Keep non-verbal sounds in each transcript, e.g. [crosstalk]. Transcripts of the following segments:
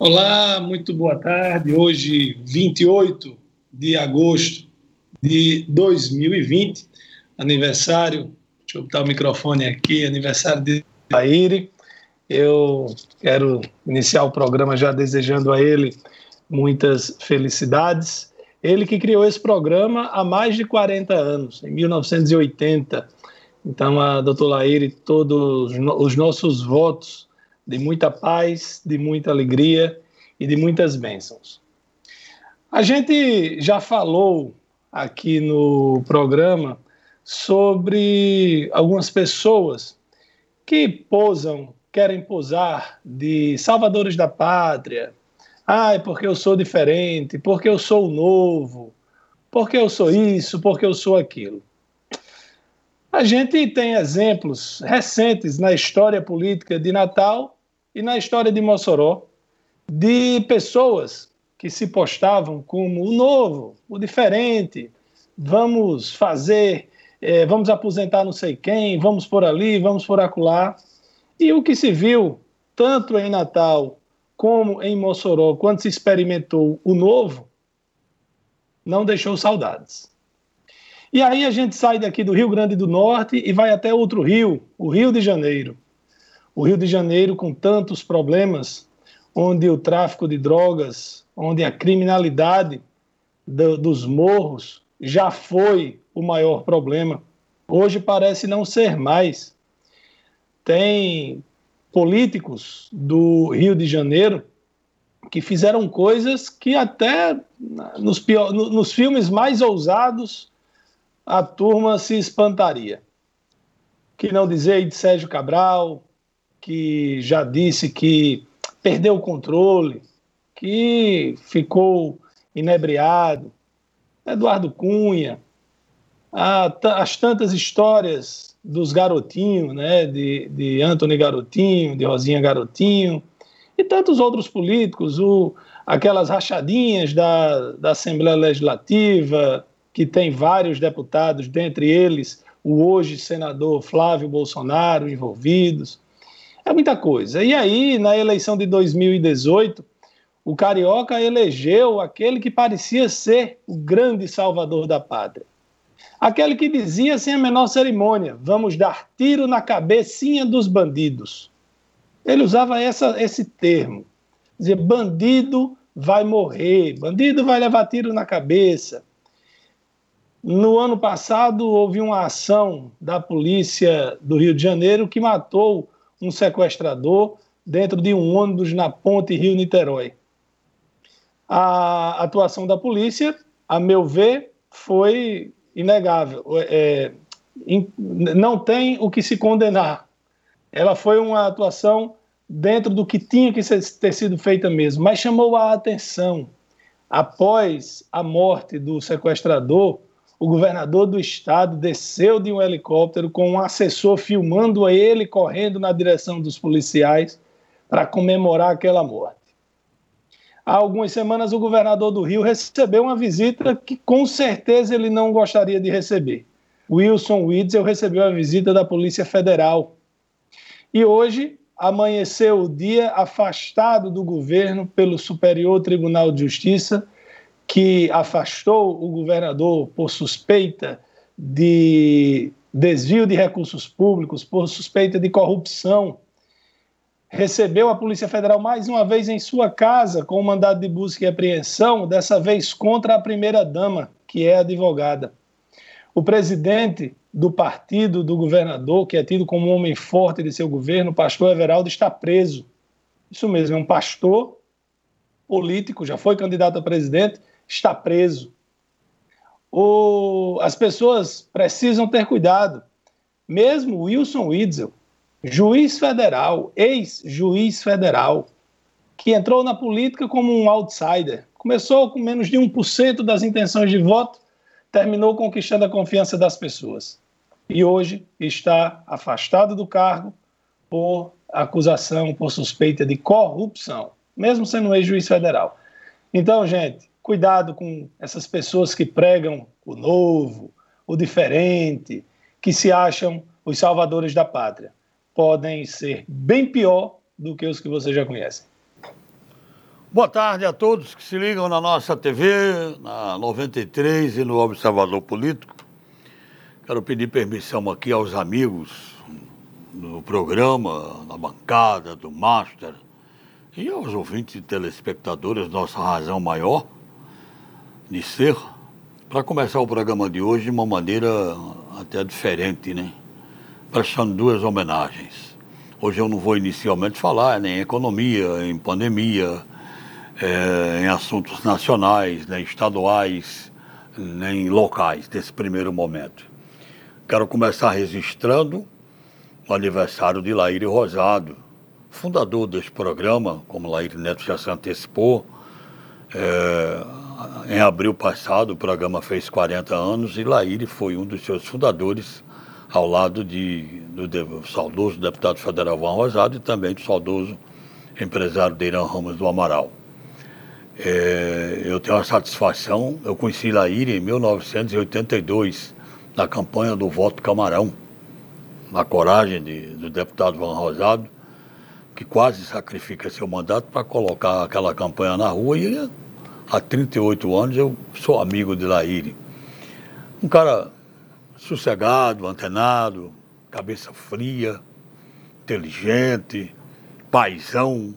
Olá, muito boa tarde. Hoje, 28 de agosto de 2020, aniversário, deixa eu botar o microfone aqui, aniversário de Aire. Eu quero iniciar o programa já desejando a ele muitas felicidades. Ele que criou esse programa há mais de 40 anos, em 1980. Então, a doutora Laire, todos os nossos votos de muita paz, de muita alegria e de muitas bênçãos. A gente já falou aqui no programa sobre algumas pessoas que posam, querem posar de salvadores da pátria. Ai, porque eu sou diferente, porque eu sou novo, porque eu sou isso, porque eu sou aquilo. A gente tem exemplos recentes na história política de Natal e na história de Mossoró, de pessoas que se postavam como o novo, o diferente, vamos fazer, é, vamos aposentar não sei quem, vamos por ali, vamos por acolá. E o que se viu, tanto em Natal como em Mossoró, quando se experimentou o novo, não deixou saudades. E aí a gente sai daqui do Rio Grande do Norte e vai até outro rio, o Rio de Janeiro. O Rio de Janeiro, com tantos problemas, onde o tráfico de drogas, onde a criminalidade do, dos morros já foi o maior problema, hoje parece não ser mais. Tem políticos do Rio de Janeiro que fizeram coisas que até nos, pior, nos filmes mais ousados a turma se espantaria. Que não dizer de Sérgio Cabral, que já disse que perdeu o controle, que ficou inebriado, Eduardo Cunha, as tantas histórias dos garotinhos, né, de, de Anthony Garotinho, de Rosinha Garotinho, e tantos outros políticos, o, aquelas rachadinhas da, da Assembleia Legislativa, que tem vários deputados, dentre eles o hoje senador Flávio Bolsonaro envolvidos. É muita coisa. E aí, na eleição de 2018, o Carioca elegeu aquele que parecia ser o grande salvador da pátria. Aquele que dizia sem a menor cerimônia: vamos dar tiro na cabecinha dos bandidos. Ele usava essa, esse termo. Dizia: bandido vai morrer, bandido vai levar tiro na cabeça. No ano passado, houve uma ação da polícia do Rio de Janeiro que matou um sequestrador dentro de um ônibus na ponte Rio-Niterói. A atuação da polícia, a meu ver, foi inegável. É, in, não tem o que se condenar. Ela foi uma atuação dentro do que tinha que ter sido feita mesmo, mas chamou a atenção. Após a morte do sequestrador, o governador do estado desceu de um helicóptero com um assessor filmando ele correndo na direção dos policiais para comemorar aquela morte. Há algumas semanas, o governador do Rio recebeu uma visita que com certeza ele não gostaria de receber. Wilson Witzel recebeu a visita da Polícia Federal. E hoje amanheceu o dia afastado do governo pelo Superior Tribunal de Justiça que afastou o governador por suspeita de desvio de recursos públicos, por suspeita de corrupção, recebeu a Polícia Federal mais uma vez em sua casa com um mandado de busca e apreensão, dessa vez contra a primeira-dama, que é advogada. O presidente do partido do governador, que é tido como um homem forte de seu governo, o pastor Everaldo, está preso. Isso mesmo, é um pastor político, já foi candidato a presidente, está preso. O, as pessoas precisam ter cuidado. Mesmo Wilson Witzel, juiz federal, ex-juiz federal, que entrou na política como um outsider, começou com menos de 1% das intenções de voto, terminou conquistando a confiança das pessoas. E hoje está afastado do cargo por acusação, por suspeita de corrupção, mesmo sendo ex-juiz federal. Então, gente, Cuidado com essas pessoas que pregam o novo, o diferente, que se acham os salvadores da pátria. Podem ser bem pior do que os que você já conhece. Boa tarde a todos que se ligam na nossa TV, na 93 e no Observador Político. Quero pedir permissão aqui aos amigos do programa, na bancada, do Master, e aos ouvintes e telespectadores, nossa razão maior de ser, para começar o programa de hoje de uma maneira até diferente, né? Prestando duas homenagens. Hoje eu não vou inicialmente falar nem em economia, em pandemia, é, em assuntos nacionais, nem estaduais, nem locais, nesse primeiro momento. Quero começar registrando o aniversário de Laíre Rosado, fundador deste programa, como Laíre Neto já se antecipou. É, em abril passado, o programa fez 40 anos e Laíre foi um dos seus fundadores, ao lado de, do, do saudoso deputado federal Juan Rosado e também do saudoso empresário Deirão Ramos do Amaral. É, eu tenho a satisfação, eu conheci Laíre em 1982, na campanha do voto Camarão, na coragem de, do deputado Van Rosado, que quase sacrifica seu mandato para colocar aquela campanha na rua e há 38 anos eu sou amigo de Laíre. Um cara sossegado, antenado, cabeça fria, inteligente, paisão,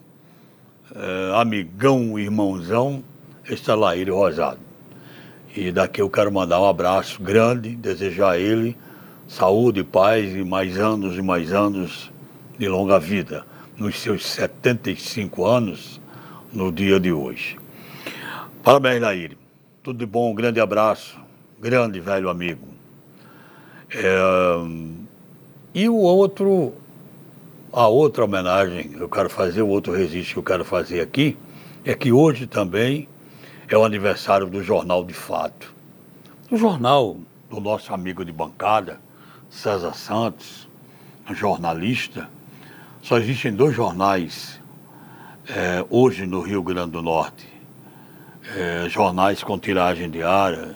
é, amigão, irmãozão, este é Laírio Rosado. E daqui eu quero mandar um abraço grande, desejar a ele saúde, paz e mais anos e mais anos de longa vida, nos seus 75 anos, no dia de hoje. Parabéns, Laíri. Tudo de bom, um grande abraço, grande velho amigo. É... E o outro a outra homenagem que eu quero fazer, o outro registro que eu quero fazer aqui, é que hoje também é o aniversário do Jornal de Fato. O jornal do nosso amigo de bancada, César Santos, jornalista. Só existem dois jornais é, hoje no Rio Grande do Norte. É, jornais com tiragem diária,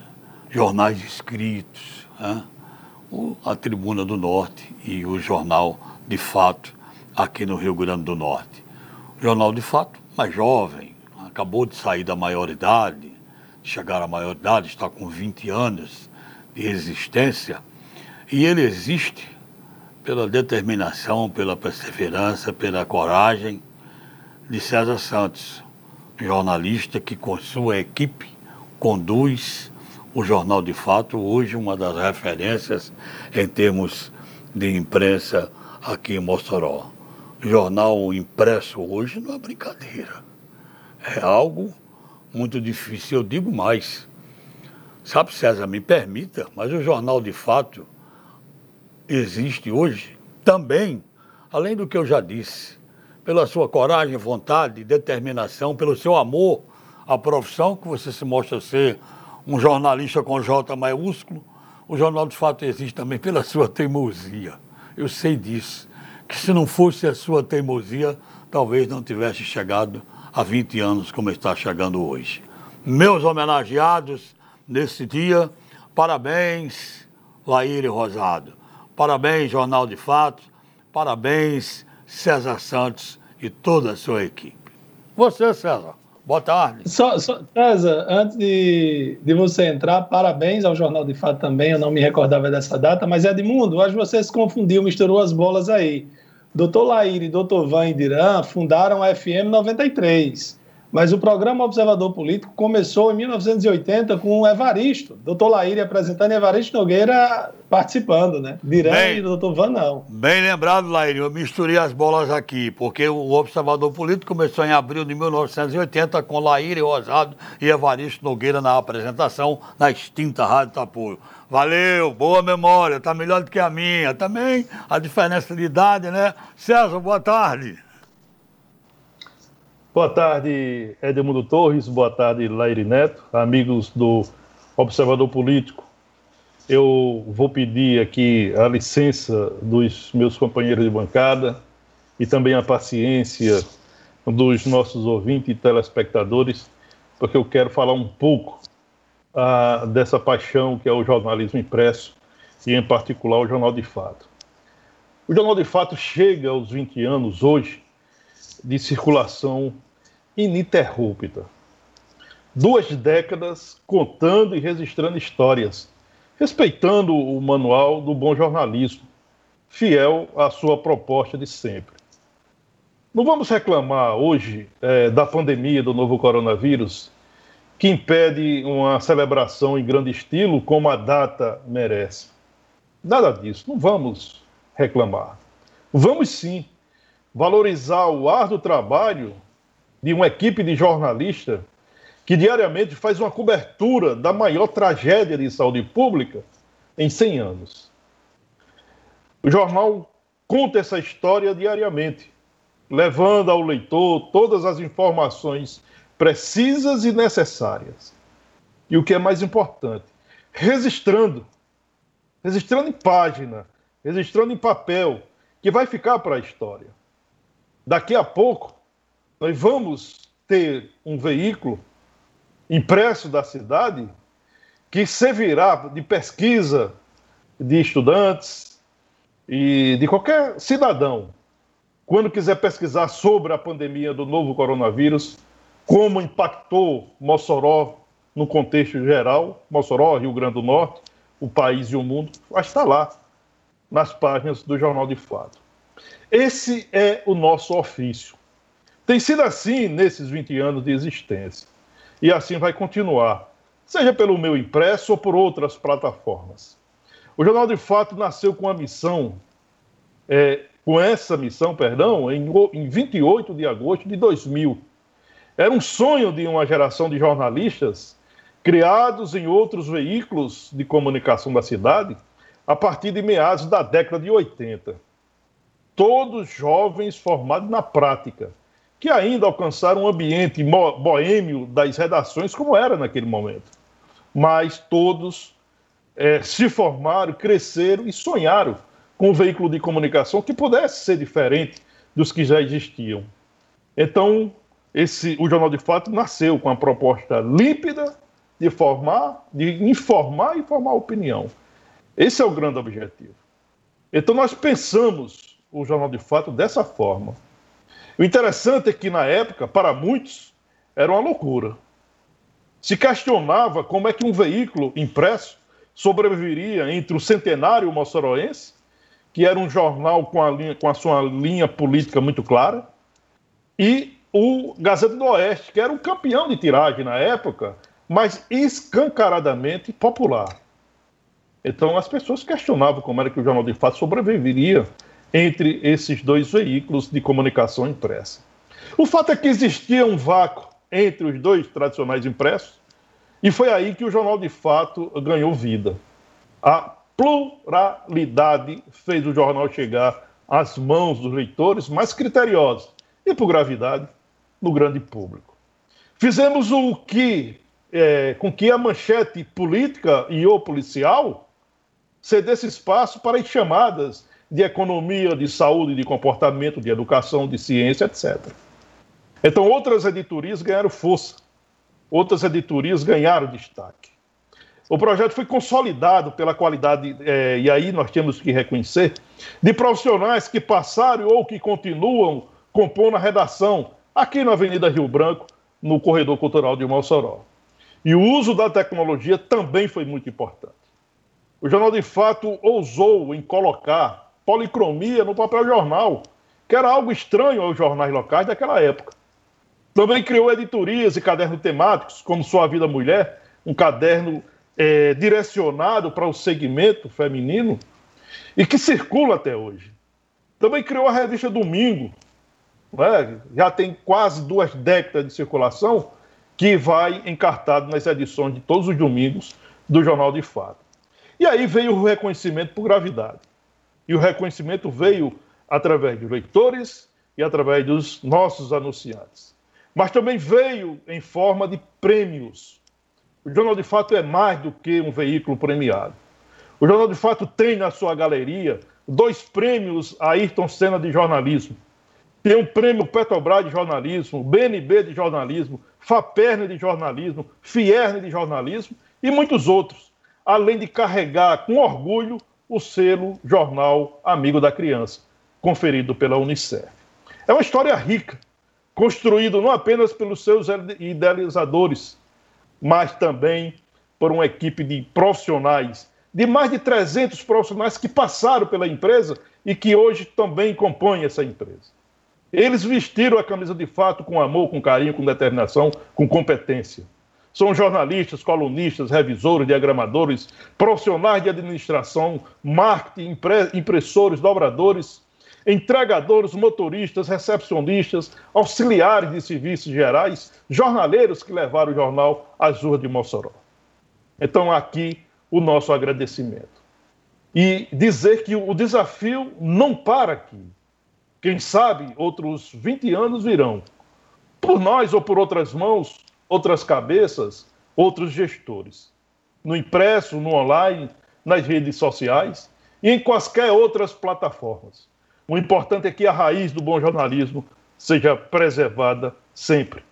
jornais escritos, né? a Tribuna do Norte e o Jornal de Fato, aqui no Rio Grande do Norte. Jornal de fato, mais jovem, acabou de sair da maioridade, chegar à maioridade, está com 20 anos de existência, e ele existe pela determinação, pela perseverança, pela coragem de César Santos, jornalista que com sua equipe conduz o Jornal de Fato, hoje uma das referências em termos de imprensa aqui em Mossoró jornal impresso hoje não é brincadeira. É algo muito difícil. Eu digo mais. Sabe, César, me permita, mas o jornal de fato existe hoje também, além do que eu já disse, pela sua coragem, vontade, determinação, pelo seu amor à profissão, que você se mostra ser um jornalista com J maiúsculo. O jornal de fato existe também pela sua teimosia. Eu sei disso que se não fosse a sua teimosia, talvez não tivesse chegado há 20 anos como está chegando hoje. Meus homenageados nesse dia, parabéns, Laíre Rosado. Parabéns, Jornal de Fato. Parabéns, César Santos e toda a sua equipe. Você, César. Boa tarde. Só, só, César, antes de, de você entrar, parabéns ao Jornal de Fato também. Eu não me recordava dessa data, mas Edmundo, acho que você se confundiu, misturou as bolas aí. Doutor Laír e doutor Van Indiran fundaram a FM 93. Mas o programa Observador Político começou em 1980 com o Evaristo, doutor Laíre apresentando e Evaristo Nogueira participando, né? Direi e doutor Van não. Bem lembrado, Laíre, eu misturei as bolas aqui, porque o Observador Político começou em abril de 1980 com Laíre Rosado e Evaristo Nogueira na apresentação na extinta Rádio Tapuio. Valeu, boa memória, tá melhor do que a minha. Também a diferença de idade, né? César, boa tarde. Boa tarde, Edmundo Torres. Boa tarde, Laire Neto, amigos do Observador Político. Eu vou pedir aqui a licença dos meus companheiros de bancada e também a paciência dos nossos ouvintes e telespectadores, porque eu quero falar um pouco ah, dessa paixão que é o jornalismo impresso e, em particular, o Jornal de Fato. O Jornal de Fato chega aos 20 anos hoje de circulação ininterrupta. Duas décadas contando e registrando histórias, respeitando o manual do bom jornalismo, fiel à sua proposta de sempre. Não vamos reclamar hoje é, da pandemia do novo coronavírus, que impede uma celebração em grande estilo como a data merece. Nada disso, não vamos reclamar. Vamos sim valorizar o árduo trabalho de uma equipe de jornalistas que diariamente faz uma cobertura da maior tragédia de saúde pública em 100 anos. O jornal conta essa história diariamente, levando ao leitor todas as informações precisas e necessárias. E o que é mais importante, registrando, registrando em página, registrando em papel, que vai ficar para a história. Daqui a pouco, nós vamos ter um veículo impresso da cidade que servirá de pesquisa de estudantes e de qualquer cidadão quando quiser pesquisar sobre a pandemia do novo coronavírus, como impactou Mossoró no contexto geral, Mossoró, Rio Grande do Norte, o país e o mundo, vai estar lá nas páginas do Jornal de Fato. Esse é o nosso ofício. Tem sido assim nesses 20 anos de existência. E assim vai continuar, seja pelo meu impresso ou por outras plataformas. O Jornal de Fato nasceu com a missão, é, com essa missão, perdão, em, em 28 de agosto de 2000. Era um sonho de uma geração de jornalistas criados em outros veículos de comunicação da cidade a partir de meados da década de 80 todos jovens formados na prática, que ainda alcançaram um ambiente boêmio das redações como era naquele momento. Mas todos é, se formaram, cresceram e sonharam com um veículo de comunicação que pudesse ser diferente dos que já existiam. Então, esse, o Jornal de Fato nasceu com a proposta límpida de formar, de informar e formar opinião. Esse é o grande objetivo. Então, nós pensamos o Jornal de Fato dessa forma. O interessante é que, na época, para muitos, era uma loucura. Se questionava como é que um veículo impresso sobreviveria entre o centenário moçoroense, que era um jornal com a, linha, com a sua linha política muito clara, e o Gazeta do Oeste, que era um campeão de tiragem na época, mas escancaradamente popular. Então as pessoas questionavam como era que o Jornal de Fato sobreviveria entre esses dois veículos de comunicação impressa. O fato é que existia um vácuo entre os dois tradicionais impressos, e foi aí que o Jornal de Fato ganhou vida. A pluralidade fez o jornal chegar às mãos dos leitores mais criteriosos e, por gravidade, no grande público. Fizemos o que, é, com que a manchete política e ou policial cedesse espaço para as chamadas de economia, de saúde, de comportamento, de educação, de ciência, etc. Então, outras editorias ganharam força, outras editorias ganharam destaque. O projeto foi consolidado pela qualidade, é, e aí nós temos que reconhecer, de profissionais que passaram ou que continuam compondo a redação aqui na Avenida Rio Branco, no Corredor Cultural de Mossoró. E o uso da tecnologia também foi muito importante. O Jornal de Fato ousou em colocar policromia no papel jornal, que era algo estranho aos jornais locais daquela época. Também criou editorias e cadernos temáticos, como Sua Vida Mulher, um caderno é, direcionado para o segmento feminino e que circula até hoje. Também criou a revista Domingo, né? já tem quase duas décadas de circulação, que vai encartado nas edições de todos os domingos do Jornal de Fato. E aí veio o reconhecimento por gravidade. E o reconhecimento veio através de leitores e através dos nossos anunciantes. Mas também veio em forma de prêmios. O Jornal de Fato é mais do que um veículo premiado. O Jornal de Fato tem na sua galeria dois prêmios Ayrton Senna de jornalismo. Tem um prêmio Petrobras de jornalismo, BNB de jornalismo, FAPERN de jornalismo, FIERN de jornalismo e muitos outros, além de carregar com orgulho o selo Jornal Amigo da Criança, conferido pela Unicef. É uma história rica, construído não apenas pelos seus idealizadores, mas também por uma equipe de profissionais, de mais de 300 profissionais que passaram pela empresa e que hoje também compõem essa empresa. Eles vestiram a camisa de fato com amor, com carinho, com determinação, com competência. São jornalistas, colunistas, revisores, diagramadores, profissionais de administração, marketing, impressores, dobradores, entregadores, motoristas, recepcionistas, auxiliares de serviços gerais, jornaleiros que levaram o jornal às ruas de Mossoró. Então, aqui o nosso agradecimento. E dizer que o desafio não para aqui. Quem sabe outros 20 anos virão. Por nós ou por outras mãos, outras cabeças, outros gestores. No impresso, no online, nas redes sociais e em quaisquer outras plataformas. O importante é que a raiz do bom jornalismo seja preservada sempre.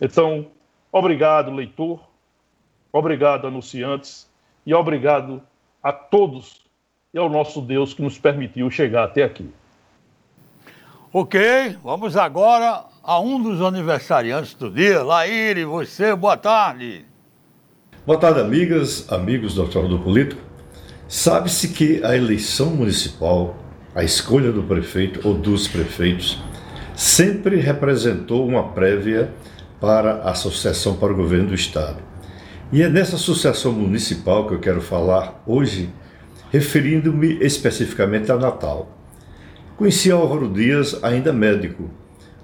Então, obrigado, leitor, obrigado, anunciantes, e obrigado a todos e ao nosso Deus que nos permitiu chegar até aqui. Ok, vamos agora a um dos aniversariantes do dia. Laíre, você, boa tarde. Boa tarde, amigas, amigos do Observador Político. Sabe-se que a eleição municipal a escolha do prefeito ou dos prefeitos sempre representou uma prévia para a sucessão para o governo do Estado. E é nessa sucessão municipal que eu quero falar hoje, referindo-me especificamente a Natal. Conheci Álvaro Dias ainda médico.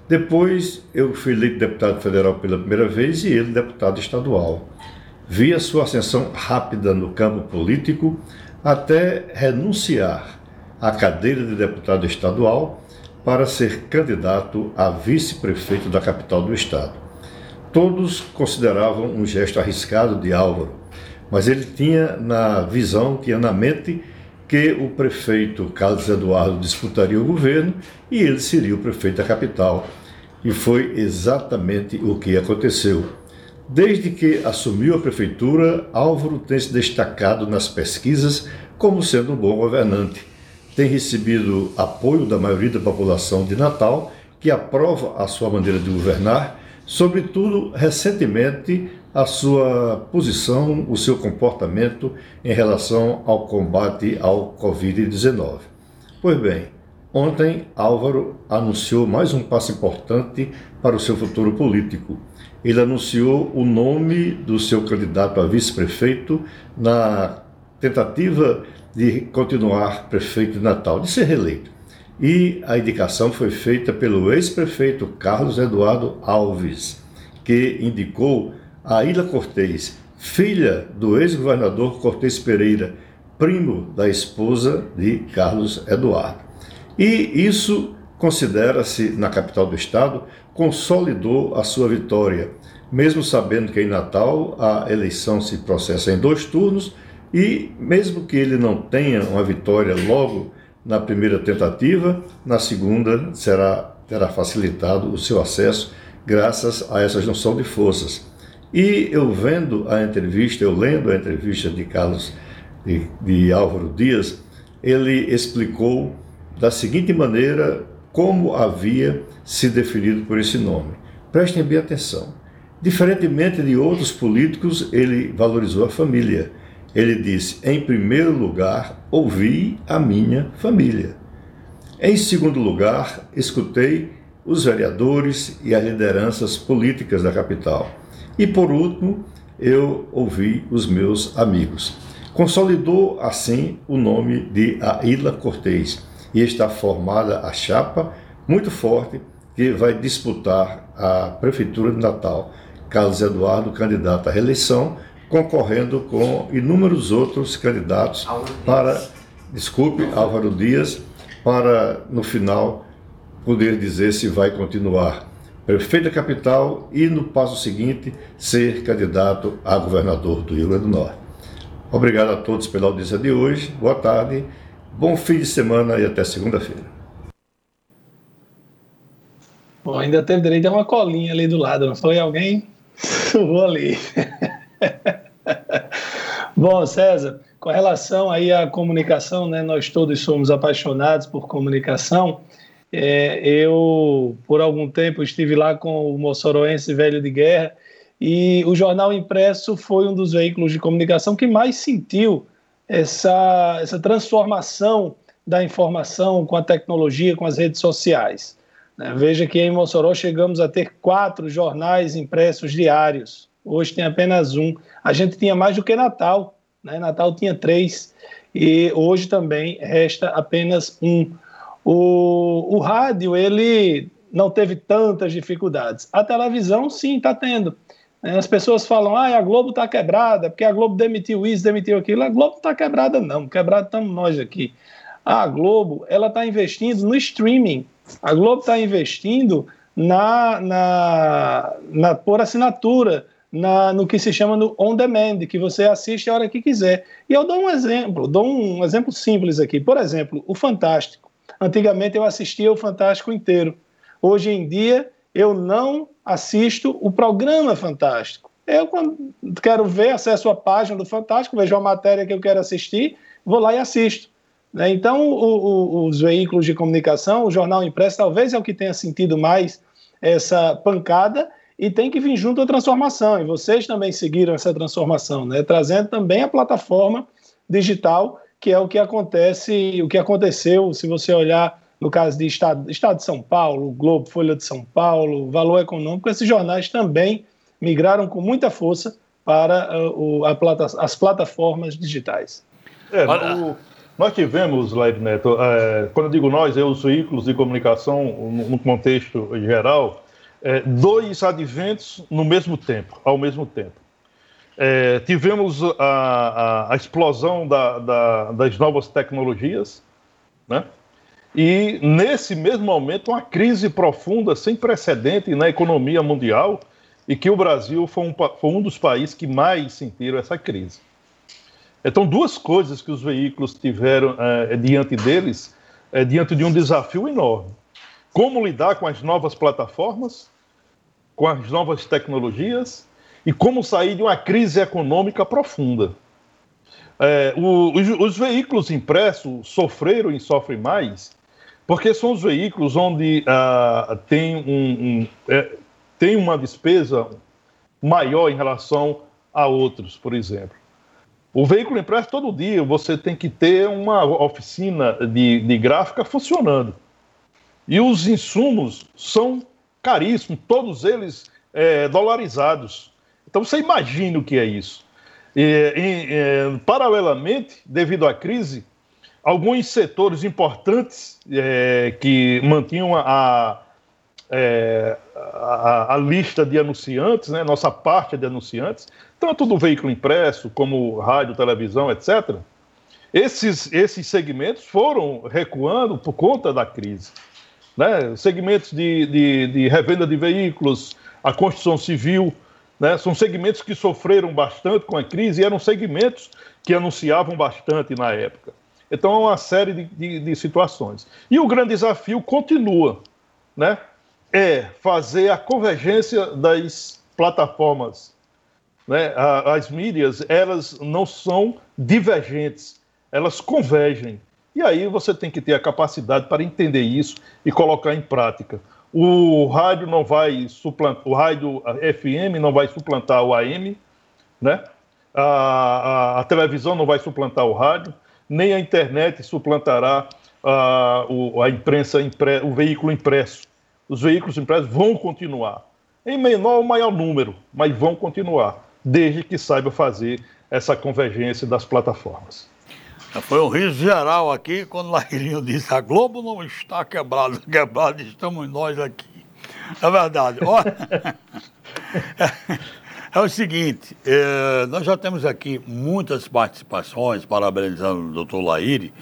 Depois eu fui eleito deputado federal pela primeira vez e ele deputado estadual. Vi a sua ascensão rápida no campo político até renunciar a cadeira de deputado estadual para ser candidato a vice-prefeito da capital do estado. Todos consideravam um gesto arriscado de Álvaro, mas ele tinha na visão, tinha na mente que o prefeito Carlos Eduardo disputaria o governo e ele seria o prefeito da capital. E foi exatamente o que aconteceu. Desde que assumiu a prefeitura, Álvaro tem se destacado nas pesquisas como sendo um bom governante tem recebido apoio da maioria da população de Natal, que aprova a sua maneira de governar, sobretudo recentemente a sua posição, o seu comportamento em relação ao combate ao Covid-19. Pois bem, ontem Álvaro anunciou mais um passo importante para o seu futuro político. Ele anunciou o nome do seu candidato a vice-prefeito na tentativa de continuar prefeito de Natal, de ser reeleito. E a indicação foi feita pelo ex-prefeito Carlos Eduardo Alves, que indicou a Ilha Cortez, filha do ex-governador Cortez Pereira, primo da esposa de Carlos Eduardo. E isso considera-se, na capital do estado, consolidou a sua vitória, mesmo sabendo que em Natal a eleição se processa em dois turnos e mesmo que ele não tenha uma vitória logo na primeira tentativa, na segunda será, terá facilitado o seu acesso graças a essa junção de forças. E eu vendo a entrevista, eu lendo a entrevista de Carlos de, de Álvaro Dias, ele explicou da seguinte maneira como havia se definido por esse nome. Prestem bem atenção. Diferentemente de outros políticos, ele valorizou a família ele disse: em primeiro lugar, ouvi a minha família. Em segundo lugar, escutei os vereadores e as lideranças políticas da capital. E por último, eu ouvi os meus amigos. Consolidou assim o nome de Aila Cortez e está formada a chapa muito forte que vai disputar a prefeitura de Natal. Carlos Eduardo, candidato à reeleição, concorrendo com inúmeros outros candidatos para, desculpe, Álvaro Dias, para no final poder dizer se vai continuar prefeito da capital e no passo seguinte ser candidato a governador do Rio Grande do Norte. Obrigado a todos pela audiência de hoje. Boa tarde, bom fim de semana e até segunda-feira. Bom, ainda teve direito a uma colinha ali do lado, não foi alguém? [laughs] Vou ali. [laughs] Bom, César, com relação aí à comunicação, né, nós todos somos apaixonados por comunicação É, eu, por algum tempo, estive lá com o moçoroense velho de guerra e o jornal impresso foi um dos veículos de comunicação que mais sentiu essa, essa transformação da informação com a tecnologia, com as redes sociais. Né? Veja que em Mossoró chegamos a ter quatro jornais impressos diários. Hoje tem apenas um. A gente tinha mais do que Natal. Né? Natal tinha três. E hoje também resta apenas um. O, o rádio, ele não teve tantas dificuldades. A televisão, sim, está tendo. As pessoas falam, ah, a Globo está quebrada, porque a Globo demitiu isso, demitiu aquilo. A Globo está quebrada, não. Quebrado estamos nós aqui. A Globo, ela está investindo no streaming. A Globo está investindo na, na, na, por assinatura, na, no que se chama no on demand, que você assiste a hora que quiser. E eu dou um exemplo, dou um exemplo simples aqui. Por exemplo, o Fantástico. Antigamente eu assistia o Fantástico inteiro. Hoje em dia eu não assisto o programa Fantástico. Eu, quando quero ver, acesso a página do Fantástico, vejo a matéria que eu quero assistir, vou lá e assisto. Né? Então, o, o, os veículos de comunicação, o jornal impresso, talvez é o que tenha sentido mais essa pancada e tem que vir junto à transformação. E vocês também seguiram essa transformação, né? trazendo também a plataforma digital, que é o que acontece, o que aconteceu, se você olhar no caso de Estado, Estado de São Paulo, Globo, Folha de São Paulo, Valor Econômico, esses jornais também migraram com muita força para uh, o, plata, as plataformas digitais. É, o, nós tivemos, Lair Neto, é, quando eu digo nós, é os veículos de comunicação, no contexto geral, é, dois adventos no mesmo tempo, ao mesmo tempo. É, tivemos a, a, a explosão da, da, das novas tecnologias, né? E, nesse mesmo momento, uma crise profunda, sem precedente na economia mundial, e que o Brasil foi um, foi um dos países que mais sentiram essa crise. Então, duas coisas que os veículos tiveram é, diante deles, é, diante de um desafio enorme. Como lidar com as novas plataformas, com as novas tecnologias, e como sair de uma crise econômica profunda. É, o, os, os, veículos impressos sofreram e sofrem mais porque são os veículos onde uh, tem, um, um é, tem uma despesa maior em relação a outros, por exemplo. O veículo impresso, todo dia, você tem que ter uma oficina de, de gráfica funcionando. E os insumos são caríssimos, todos eles é, dolarizados. Então você imagina o que é isso. E, e, e, paralelamente, devido à crise, alguns setores importantes é, que mantinham a, é, a, a, lista de anunciantes, né, nossa parte de anunciantes, tanto do veículo impresso como rádio, televisão, etc. Esses, esses segmentos foram recuando por conta da crise. Né? Segmentos de, de, de revenda de veículos, a construção civil, né? são segmentos que sofreram bastante com a crise e eram segmentos que anunciavam bastante na época. Então, é uma série de, de, de situações. E o grande desafio continua, né? É fazer a convergência das plataformas. Né? As mídias, elas não são divergentes, elas convergem. E aí você tem que ter a capacidade para entender isso e colocar em prática. O rádio não vai suplantar, o rádio FM não vai suplantar o AM, né? A, a, a televisão não vai suplantar o rádio, nem a internet suplantará a, a imprensa, o veículo impresso. Os veículos impressos vão continuar, em menor ou maior número, mas vão continuar, desde que saiba fazer essa convergência das plataformas. Foi um riso geral aqui quando Lairinho disse: a Globo não está quebrada, [laughs] quebrada estamos nós aqui. É verdade. [laughs] É o seguinte, é, nós já temos aqui muitas participações, parabenizando o doutor Laíri,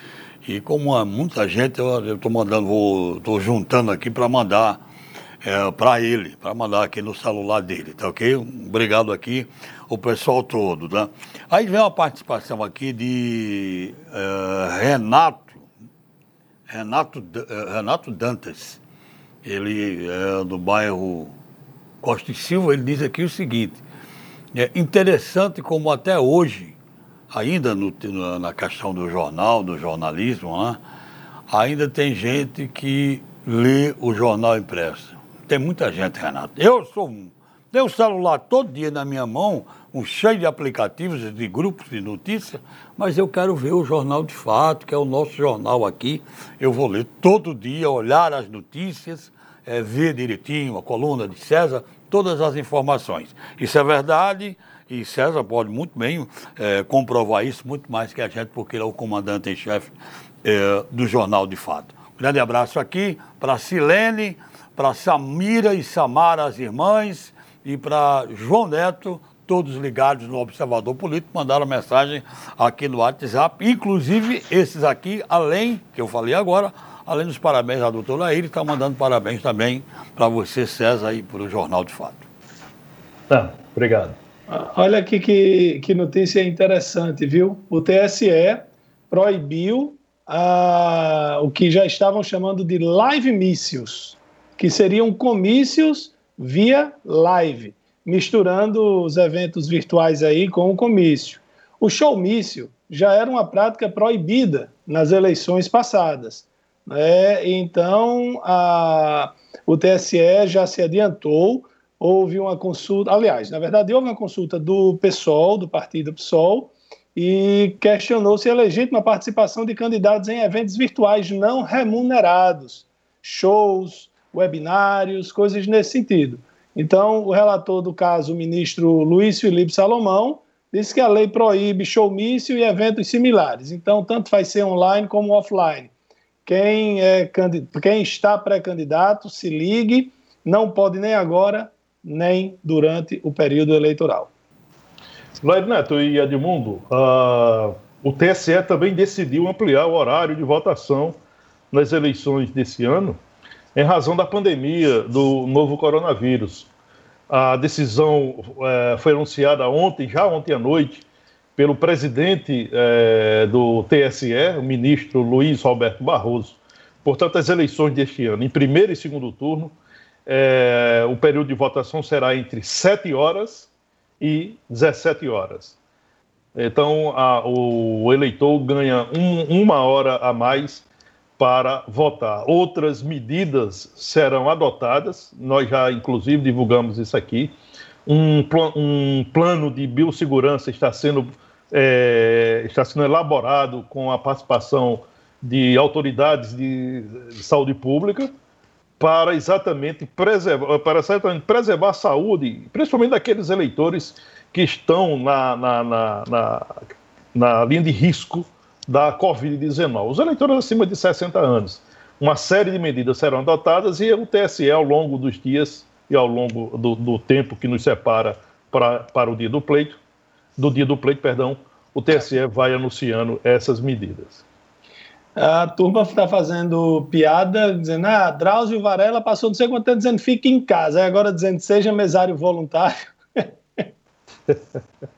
e como há muita gente, eu estou mandando, estou juntando aqui para mandar é, para ele, para mandar aqui no celular dele, tá ok? Obrigado aqui, o pessoal todo, tá? Aí vem uma participação aqui de é, Renato, Renato, é, Renato Dantas, ele é do bairro Costa e Silva, ele diz aqui o seguinte, é interessante como até hoje, ainda no, na questão do jornal, do jornalismo, né, ainda tem gente que ler o jornal impresso. Tem muita gente, Renato. Eu sou um. Tenho o celular todo dia na minha mão, um cheio de aplicativos, de grupos de notícias, mas eu quero ver o jornal de fato, que é o nosso jornal aqui. Eu vou ler todo dia, olhar as notícias, é, ver direitinho a coluna de César, todas as informações. Isso é verdade e César pode muito bem é, comprovar isso, muito mais que a gente, porque ele é o comandante em chefe é, do Jornal de Fato. Um grande abraço aqui para Silene, para Samira e Samara, as irmãs, e para João Neto, todos ligados no Observador Político, mandaram mensagem aqui no WhatsApp, inclusive esses aqui, além, que eu falei agora, além dos parabéns à doutora Laíra, está mandando parabéns também para você, César, e para o Jornal de Fato. Tá, obrigado. Olha aqui que, que notícia interessante, viu? O TSE proibiu ah, o que já estavam chamando de live mícios, que seriam comícios via live, misturando os eventos virtuais aí com o comício. O showmício já era uma prática proibida nas eleições passadas. Né? Então, a, o TSE já se adiantou, houve uma consulta, aliás, na verdade, houve uma consulta do PSOL, do partido PSOL, e questionou se é legítima a participação de candidatos em eventos virtuais não remunerados, shows, webinários, coisas nesse sentido. Então, o relator do caso, o ministro Luiz Felipe Salomão, disse que a lei proíbe showmício e eventos similares. Então, tanto vai ser online como offline. Quem, é, quem está pré-candidato, se ligue, não pode nem agora, nem durante o período eleitoral. Lair Neto e Edmundo, uh, o TSE também decidiu ampliar o horário de votação nas eleições desse ano, em razão da pandemia do novo coronavírus. A decisão uh, foi anunciada ontem, já ontem à noite, pelo presidente eh, do TSE, o ministro Luiz Roberto Barroso. Portanto, as eleições deste ano, em primeiro e segundo turno, eh, o período de votação será entre 7 horas e 17 horas. Então, a, o, eleitor ganha um, uma hora a mais para votar. Outras medidas serão adotadas, nós já, inclusive, divulgamos isso aqui. Um, um plano de biossegurança está sendo é, está sendo elaborado com a participação de autoridades de saúde pública para exatamente preservar, para exatamente preservar a saúde, principalmente daqueles eleitores que estão na, na, na, na, na linha de risco da Covid-19. Os eleitores acima de 60 anos. Uma série de medidas serão adotadas e o TSE, ao longo dos dias e ao longo do, do tempo que nos separa para, para o dia do pleito, do dia do pleito, perdão, o TSE vai anunciando essas medidas. A turma está fazendo piada, dizendo, ah, Drauzio Varela passou não sei quanto tempo dizendo fique em casa, agora dizendo seja mesário voluntário. [laughs]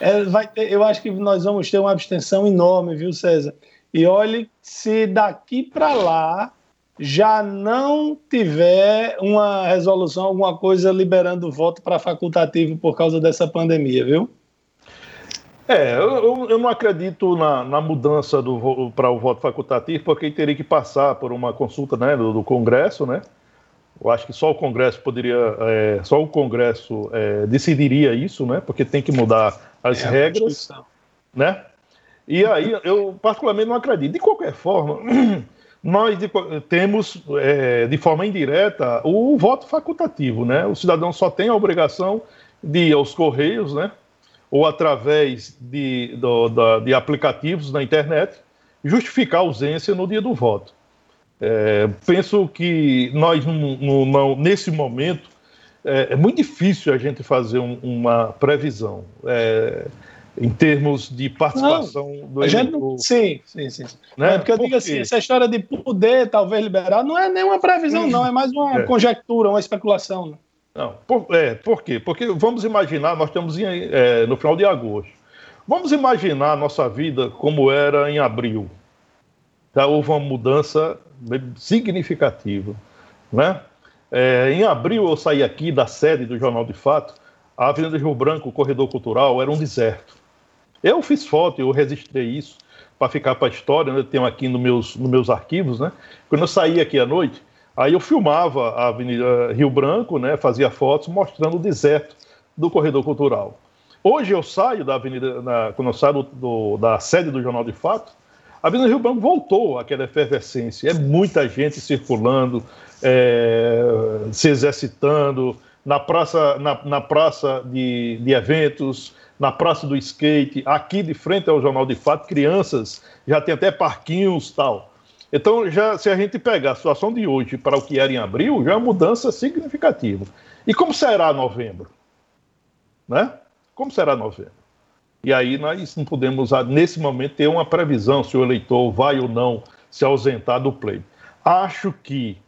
é, vai ter, eu acho que nós vamos ter uma abstenção enorme, viu, César? E olhe, se daqui para lá já não tiver uma resolução, alguma coisa liberando voto para facultativo por causa dessa pandemia, viu? É, eu, eu não acredito na, na mudança para o voto facultativo, porque teria que passar por uma consulta né, do, do Congresso, né? Eu acho que só o Congresso poderia, é, só o Congresso é, decidiria isso, né? Porque tem que mudar as é, regras, né? E aí eu particularmente não acredito. De qualquer forma, [clears throat] nós de, temos é, de forma indireta o voto facultativo, né? O cidadão só tem a obrigação de ir aos correios, né? ou através de, do, da, de aplicativos na internet, justificar a ausência no dia do voto. É, penso que nós, no, no, nesse momento, é, é, muito difícil a gente fazer um, uma previsão é, em termos de participação não, do eleitor. Sim, sim, sim. Né? É porque eu Por digo assim, essa história de poder talvez liberar não é nenhuma previsão, não, é mais uma é. conjectura, uma especulação. Né? Não, por, é, por quê? Porque vamos imaginar, nós estamos em, é, no final de agosto. Vamos imaginar a nossa vida como era em abril. Já houve uma mudança significativa. Né? É, em abril eu saí aqui da sede do Jornal de Fato, a Avenida Rio Branco, o corredor cultural, era um deserto. Eu fiz foto, eu registrei isso. para ficar para a história, né? eu tenho aqui nos meus, nos meus arquivos, né? Quando eu saía aqui à noite, aí eu filmava a Avenida Rio Branco, né? Fazia fotos mostrando o deserto do corredor cultural. Hoje eu saio da Avenida, na, quando eu saio do, do, da sede do Jornal de Fato, a Avenida Rio Branco voltou àquela efervescência. É muita gente circulando, é, se exercitando, na praça, na, na praça de, de eventos, na praça do skate, aqui de frente ao Jornal de Fato, crianças, já tem até parquinhos tal. Então, já, se a gente pegar a situação de hoje para o que era em abril, já é uma mudança significativa. E como será novembro? Né? Como será novembro? E aí nós não podemos, nesse momento, ter uma previsão se o eleitor vai ou não se ausentar do pleito. Acho que,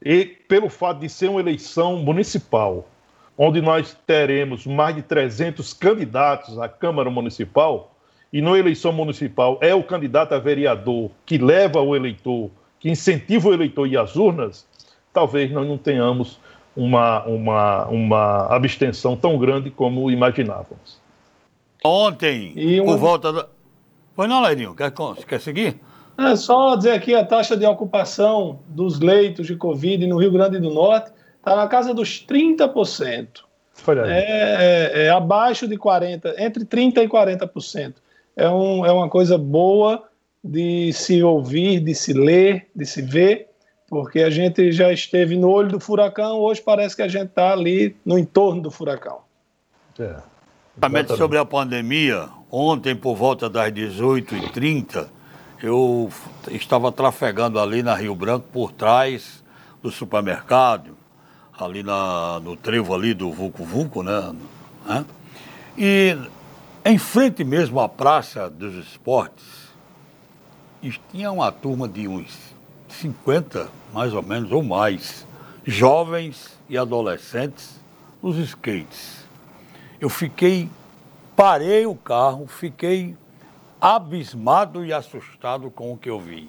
e, pelo fato de ser uma eleição municipal, onde nós teremos mais de 300 candidatos à Câmara Municipal, e na eleição municipal é o candidato a vereador que leva o eleitor, que incentiva o eleitor a ir às urnas, talvez nós não tenhamos uma, uma, uma abstenção tão grande como imaginávamos. Ontem, e por volta da. Foi não, Leirinho? Quer, quer seguir? É só dizer aqui a taxa de ocupação dos leitos de Covid no Rio Grande do Norte está na casa dos 30%. É, é, é, abaixo de 40%, entre 30% e 40%. É, um, é uma coisa boa de se ouvir, de se ler, de se ver, porque a gente já esteve no olho do furacão, hoje parece que a gente está ali no entorno do furacão. É. Exatamente sobre a pandemia, ontem por volta das 18h30, eu estava trafegando ali na Rio Branco por trás do supermercado, ali na, no trevo ali do Vulco Vulco, né? né? E em frente mesmo à Praça dos Esportes, tinha uma turma de uns 50, mais ou menos, ou mais, jovens e adolescentes nos skates eu fiquei, parei o carro, fiquei abismado e assustado com o que eu vi.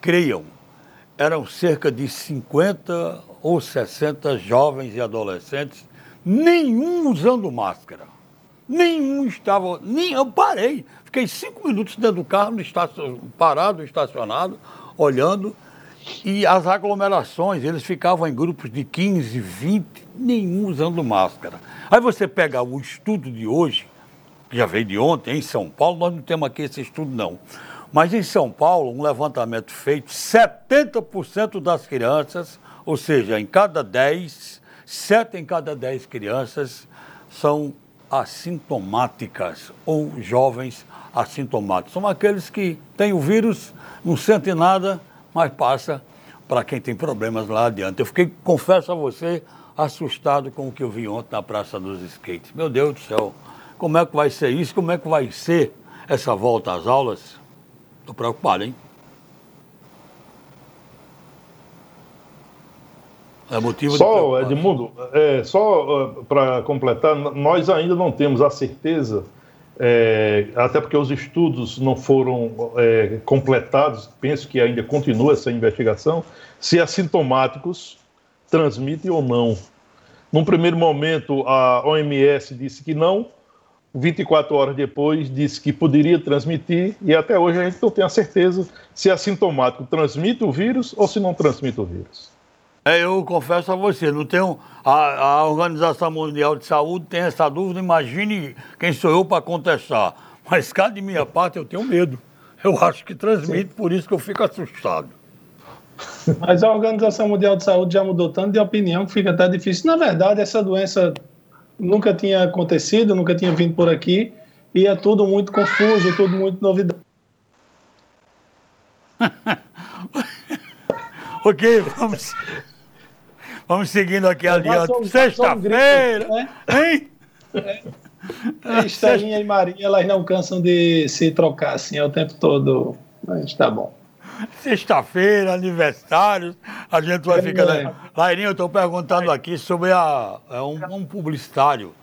Creiam, eram cerca de 50 ou 60 jovens e adolescentes, nenhum usando máscara. Nenhum estava, nem eu parei, fiquei cinco minutos dentro do carro, no parado, estacionado, olhando, e as aglomerações, eles ficavam em grupos de 15, 20, nenhum usando máscara. Aí você pega o estudo de hoje, que já veio de ontem, em São Paulo, nós não temos aqui esse estudo não. Mas em São Paulo, um levantamento feito, 70% das crianças, ou seja, em cada 10, 7 em cada 10 crianças são assintomáticas ou jovens assintomáticos. São aqueles que têm o vírus, não sentem nada, mas passa para quem tem problemas lá adiante. Eu fiquei, confesso a você, assustado com o que eu vi ontem na Praça dos Skates. Meu Deus do céu, como é que vai ser isso? Como é que vai ser essa volta às aulas? Estou preocupado, hein? É motivo só, Edmundo, é, só uh, para completar, nós ainda não temos a certeza, é, até porque os estudos não foram é, completados, penso que ainda continua essa investigação, se assintomáticos transmite ou não. Num primeiro momento, a OMS disse que não, 24 horas depois disse que poderia transmitir, e até hoje a gente não tem a certeza se assintomático transmite o vírus ou se não transmite o vírus. É, eu confesso a você, não tenho. A, a Organização Mundial de Saúde tem essa dúvida, imagine quem sou eu para contestar. Mas cá de minha parte eu tenho medo. Eu acho que transmite, por isso que eu fico assustado. Mas a Organização Mundial de Saúde já mudou tanto de opinião que fica até difícil. Na verdade, essa doença nunca tinha acontecido, nunca tinha vindo por aqui, e é tudo muito confuso, tudo muito novidade. [laughs] ok, vamos, vamos seguindo aqui adiante. Sexta-feira, né? hein? É. É, Estelinha e Maria, elas não cansam de se trocar assim o tempo todo. Mas tá bom. Sexta-feira, aniversário, a gente vai é ficar. Né? Lairinho, eu estou perguntando aqui sobre a, é um, um publicitário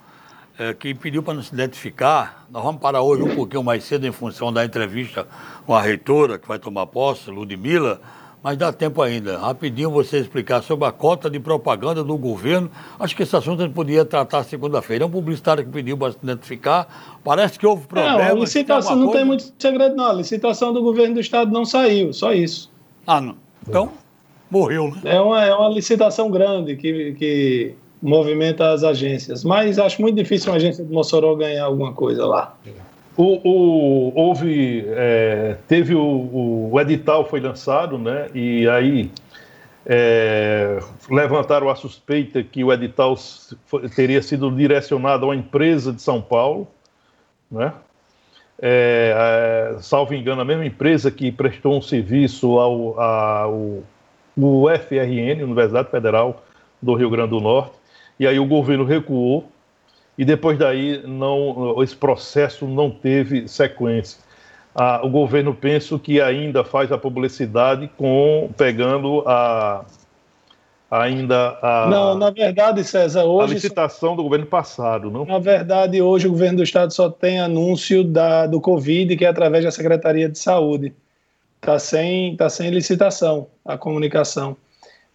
é, que pediu para não se identificar. Nós vamos parar hoje um pouquinho mais cedo em função da entrevista com a reitora, que vai tomar posse, Ludmilla, mas dá tempo ainda. Rapidinho você explicar sobre a cota de propaganda do governo. Acho que esse assunto a gente podia tratar segunda-feira. É um publicitário que pediu para se identificar. Parece que houve problema. Não, a licitação não coisa... tem muito segredo, não. A licitação do governo do estado não saiu, só isso. Ah, não. Então, morreu, né? É uma, é uma licitação grande que, que movimenta as agências. Mas acho muito difícil uma agência de Mossoró ganhar alguma coisa lá. O, o, houve, é, teve o, o, edital foi lançado, né? E aí é, levantaram a suspeita que o edital teria sido direcionado a uma empresa de São Paulo, né? É, é, salvo engano, a mesma empresa que prestou um serviço ao, ao, ao UFRN, Universidade Federal do Rio Grande do Norte, e aí o governo recuou e depois daí não, esse processo não teve sequência. Ah, o governo penso que ainda faz a publicidade com pegando a ainda a não na verdade César hoje a licitação do governo passado não? Na verdade hoje o governo do estado só tem anúncio da do covid que é através da secretaria de saúde. Tá sem tá sem licitação a comunicação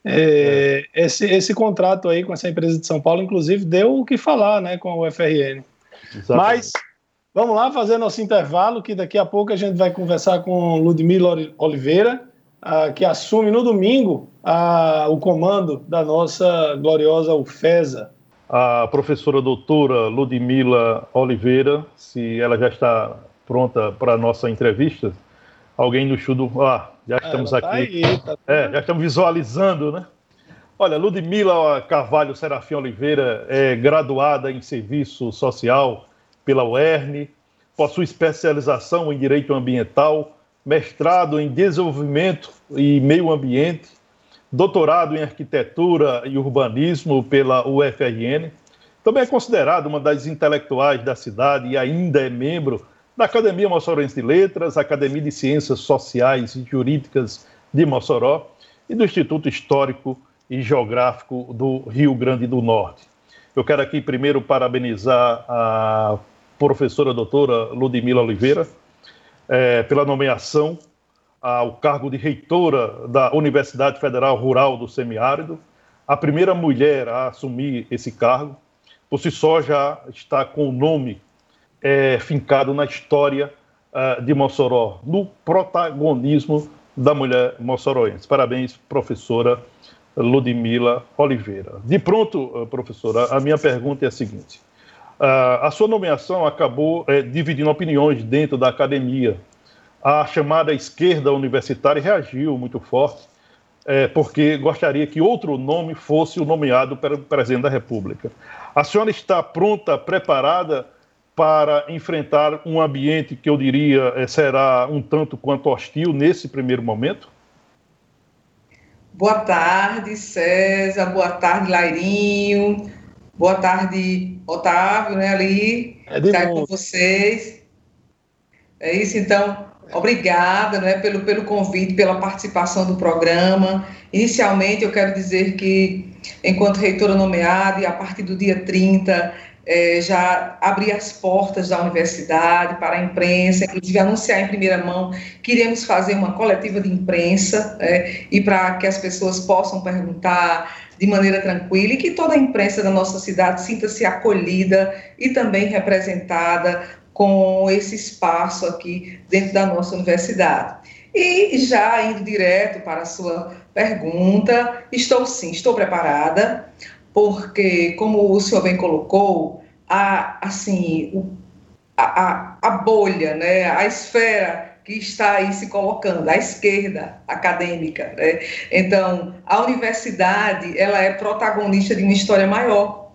é, esse, esse contrato aí com essa empresa de São Paulo, inclusive, deu o que falar né, com o FRN. Exatamente. Mas vamos lá fazer nosso intervalo, que daqui a pouco a gente vai conversar com Ludmila Oliveira, a, que assume no domingo a, o comando da nossa gloriosa UFESA. A professora doutora Ludmila Oliveira, se ela já está pronta para a nossa entrevista, alguém no estudo. Ah, já estamos tá aqui. Aí, tá é, já estamos visualizando, né? Olha, Ludmila Carvalho Serafim Oliveira é graduada em Serviço Social pela UERN, possui especialização em Direito Ambiental, mestrado em Desenvolvimento e Meio Ambiente, doutorado em Arquitetura e Urbanismo pela UFRN. Também é considerada uma das intelectuais da cidade e ainda é membro da Academia Mossoroense de Letras, Academia de Ciências Sociais e Jurídicas de Mossoró e do Instituto Histórico e Geográfico do Rio Grande do Norte. Eu quero aqui primeiro parabenizar a professora doutora Ludmila Oliveira é, pela nomeação ao cargo de reitora da Universidade Federal Rural do Semiárido, a primeira mulher a assumir esse cargo. Por si só já está com o nome é, fincado na história uh, de Mossoró, no protagonismo da mulher mossoroense. Parabéns, professora Ludmila Oliveira. De pronto, uh, professora, a minha pergunta é a seguinte. Uh, a sua nomeação acabou é, dividindo opiniões dentro da academia. A chamada esquerda universitária reagiu muito forte, é, porque gostaria que outro nome fosse o nomeado pelo presidente da República. A senhora está pronta, preparada para enfrentar um ambiente que eu diria eh, será um tanto quanto hostil nesse primeiro momento? Boa tarde, César. Boa tarde, Lairinho. Boa tarde, Otávio, né, ali. É estar com vocês. É isso, então. Obrigada né, pelo, pelo convite, pela participação do programa. Inicialmente, eu quero dizer que, enquanto reitora nomeada, e a partir do dia 30, é, já abrir as portas da universidade para a imprensa, inclusive anunciar em primeira mão que iremos fazer uma coletiva de imprensa é, e para que as pessoas possam perguntar de maneira tranquila e que toda a imprensa da nossa cidade sinta-se acolhida e também representada com esse espaço aqui dentro da nossa universidade. E já indo direto para a sua pergunta, estou sim, estou preparada porque, como o senhor bem colocou, a, assim, o, a, a, bolha, né, a esfera que está aí se colocando, a esquerda acadêmica. Né? Então, a universidade ela é protagonista de uma história maior.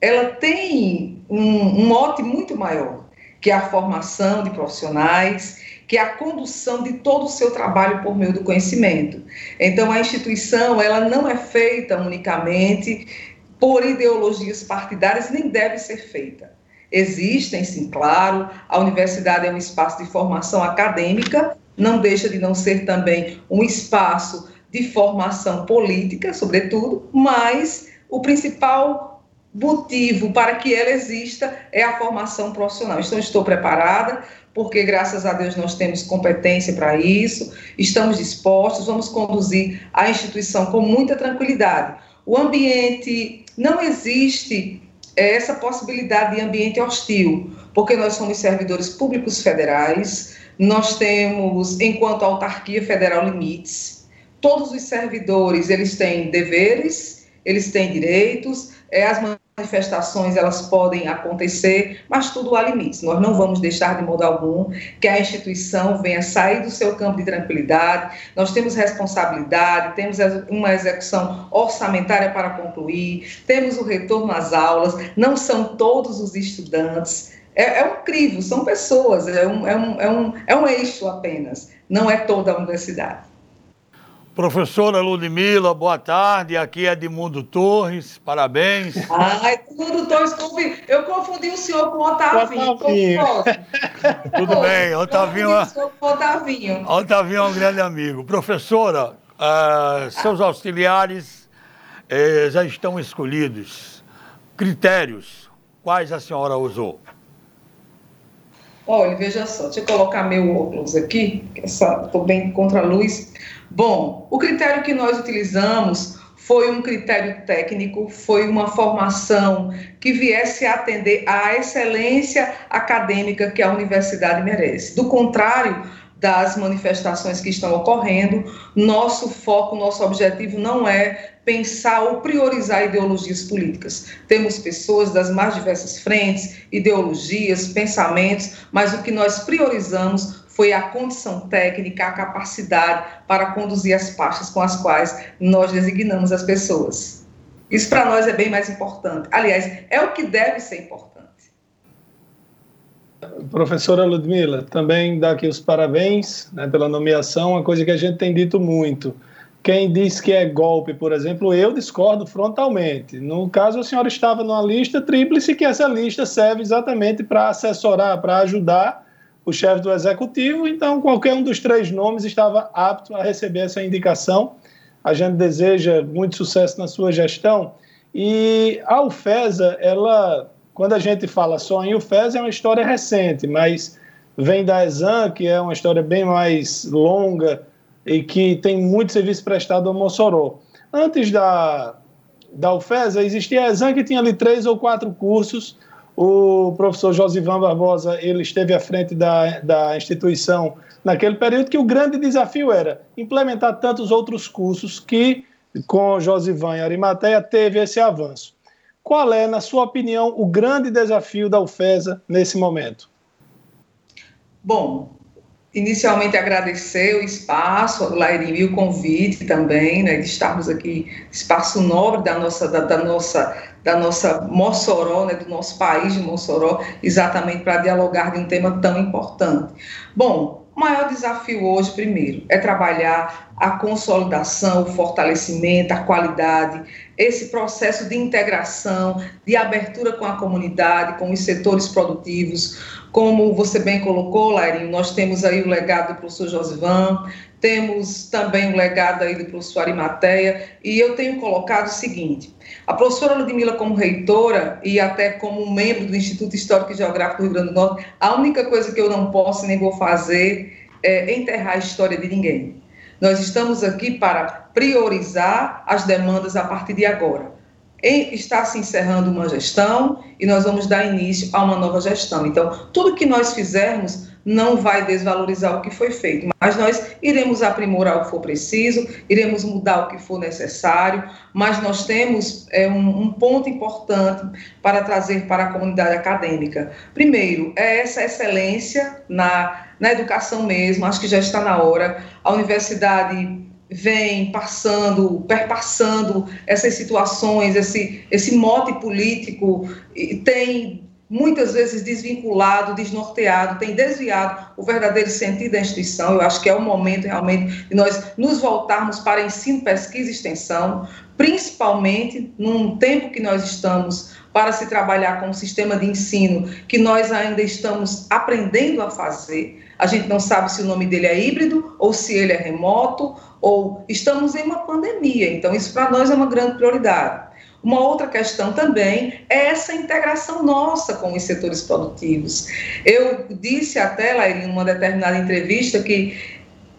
Ela tem um, um mote muito maior, que é a formação de profissionais, que é a condução de todo o seu trabalho por meio do conhecimento. Então, a instituição ela não é feita unicamente por ideologias partidárias, nem deve ser feita. Existem, sim, claro, a universidade é um espaço de formação acadêmica, não deixa de não ser também um espaço de formação política, sobretudo, mas o principal motivo para que ela exista é a formação profissional. Então, estou preparada porque graças a Deus nós temos competência para isso, estamos dispostos, vamos conduzir a instituição com muita tranquilidade. O ambiente, não existe essa possibilidade de ambiente hostil, porque nós somos servidores públicos federais, nós temos, enquanto autarquia federal, limites. Todos os servidores, eles têm deveres, eles têm direitos, é, as manifestações elas podem acontecer, mas tudo há limites. Nós não vamos deixar de modo algum que a instituição venha sair do seu campo de tranquilidade. Nós temos responsabilidade, temos uma execução orçamentária para concluir, temos o retorno às aulas, não são todos os estudantes. É, é um crivo, são pessoas, é um, é, um, é, um, é um eixo apenas, não é toda a universidade. Professora Ludmila, boa tarde. Aqui é Edmundo Torres, parabéns. Ah, Edmundo Torres, eu confundi o senhor com o Otavinho. Otavinho. Tudo bem, Otavinho. É- Otavinho. Otavinho é um grande amigo. Professora, uh, seus auxiliares uh, já estão escolhidos. Critérios, quais a senhora usou? Olha, veja só, deixa eu colocar meu óculos aqui, estou bem contra a luz. Bom, o critério que nós utilizamos foi um critério técnico, foi uma formação que viesse a atender à excelência acadêmica que a universidade merece. Do contrário das manifestações que estão ocorrendo, nosso foco, nosso objetivo não é pensar ou priorizar ideologias políticas. Temos pessoas das mais diversas frentes, ideologias, pensamentos, mas o que nós priorizamos foi a condição técnica, a capacidade para conduzir as pastas com as quais nós designamos as pessoas. Isso para nós é bem mais importante. Aliás, é o que deve ser importante. Professora Ludmila, também dá aqui os parabéns né, pela nomeação, uma coisa que a gente tem dito muito. Quem diz que é golpe, por exemplo, eu discordo frontalmente. No caso, a senhora estava numa lista tríplice, que essa lista serve exatamente para assessorar, para ajudar o chefe do executivo, então qualquer um dos três nomes estava apto a receber essa indicação. A gente deseja muito sucesso na sua gestão. E a UFESA, ela, quando a gente fala só em UFESA, é uma história recente, mas vem da Exam, que é uma história bem mais longa e que tem muito serviço prestado ao Mossoró. Antes da, da UFESA, existia a Exam, que tinha ali três ou quatro cursos, o professor Josivan Barbosa ele esteve à frente da, da instituição naquele período que o grande desafio era implementar tantos outros cursos que, com Josivan e Arimateia, teve esse avanço. Qual é, na sua opinião, o grande desafio da UFESA nesse momento? Bom, inicialmente agradecer o espaço, Lairinho, e o convite também, né, de estarmos aqui, espaço nobre da nossa, da, da nossa da nossa Mossoró, né, do nosso país de Mossoró, exatamente para dialogar de um tema tão importante. Bom, o maior desafio hoje, primeiro, é trabalhar a consolidação, o fortalecimento, a qualidade, esse processo de integração, de abertura com a comunidade, com os setores produtivos. Como você bem colocou, Lairinho, nós temos aí o legado do professor Josivan, temos também o legado aí do professor Arimateia, e eu tenho colocado o seguinte: a professora Ludmila, como reitora e até como membro do Instituto Histórico e Geográfico do Rio Grande do Norte, a única coisa que eu não posso nem vou fazer é enterrar a história de ninguém. Nós estamos aqui para priorizar as demandas a partir de agora. está se encerrando uma gestão e nós vamos dar início a uma nova gestão. Então, tudo que nós fizermos não vai desvalorizar o que foi feito, mas nós iremos aprimorar o que for preciso, iremos mudar o que for necessário, mas nós temos é, um, um ponto importante para trazer para a comunidade acadêmica. Primeiro, é essa excelência na, na educação mesmo, acho que já está na hora. A universidade vem passando, perpassando essas situações, esse, esse mote político, tem muitas vezes desvinculado, desnorteado, tem desviado o verdadeiro sentido da instituição. Eu acho que é o momento realmente de nós nos voltarmos para ensino, pesquisa e extensão, principalmente num tempo que nós estamos para se trabalhar com um sistema de ensino que nós ainda estamos aprendendo a fazer. A gente não sabe se o nome dele é híbrido ou se ele é remoto ou estamos em uma pandemia. Então isso para nós é uma grande prioridade. Uma outra questão também é essa integração nossa com os setores produtivos. Eu disse até, lá em uma determinada entrevista, que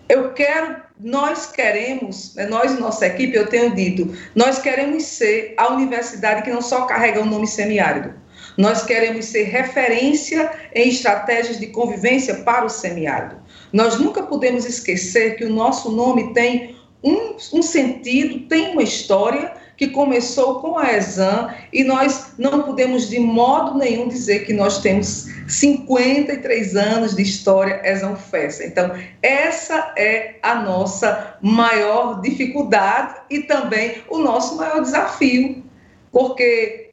eu quero, nós queremos, né, nós e nossa equipe, eu tenho dito, nós queremos ser a universidade que não só carrega o nome semiárido, nós queremos ser referência em estratégias de convivência para o semiárido. Nós nunca podemos esquecer que o nosso nome tem um, um sentido, tem uma história que começou com a Exam e nós não podemos de modo nenhum dizer que nós temos 53 anos de história Exam Festa. Então, essa é a nossa maior dificuldade e também o nosso maior desafio, porque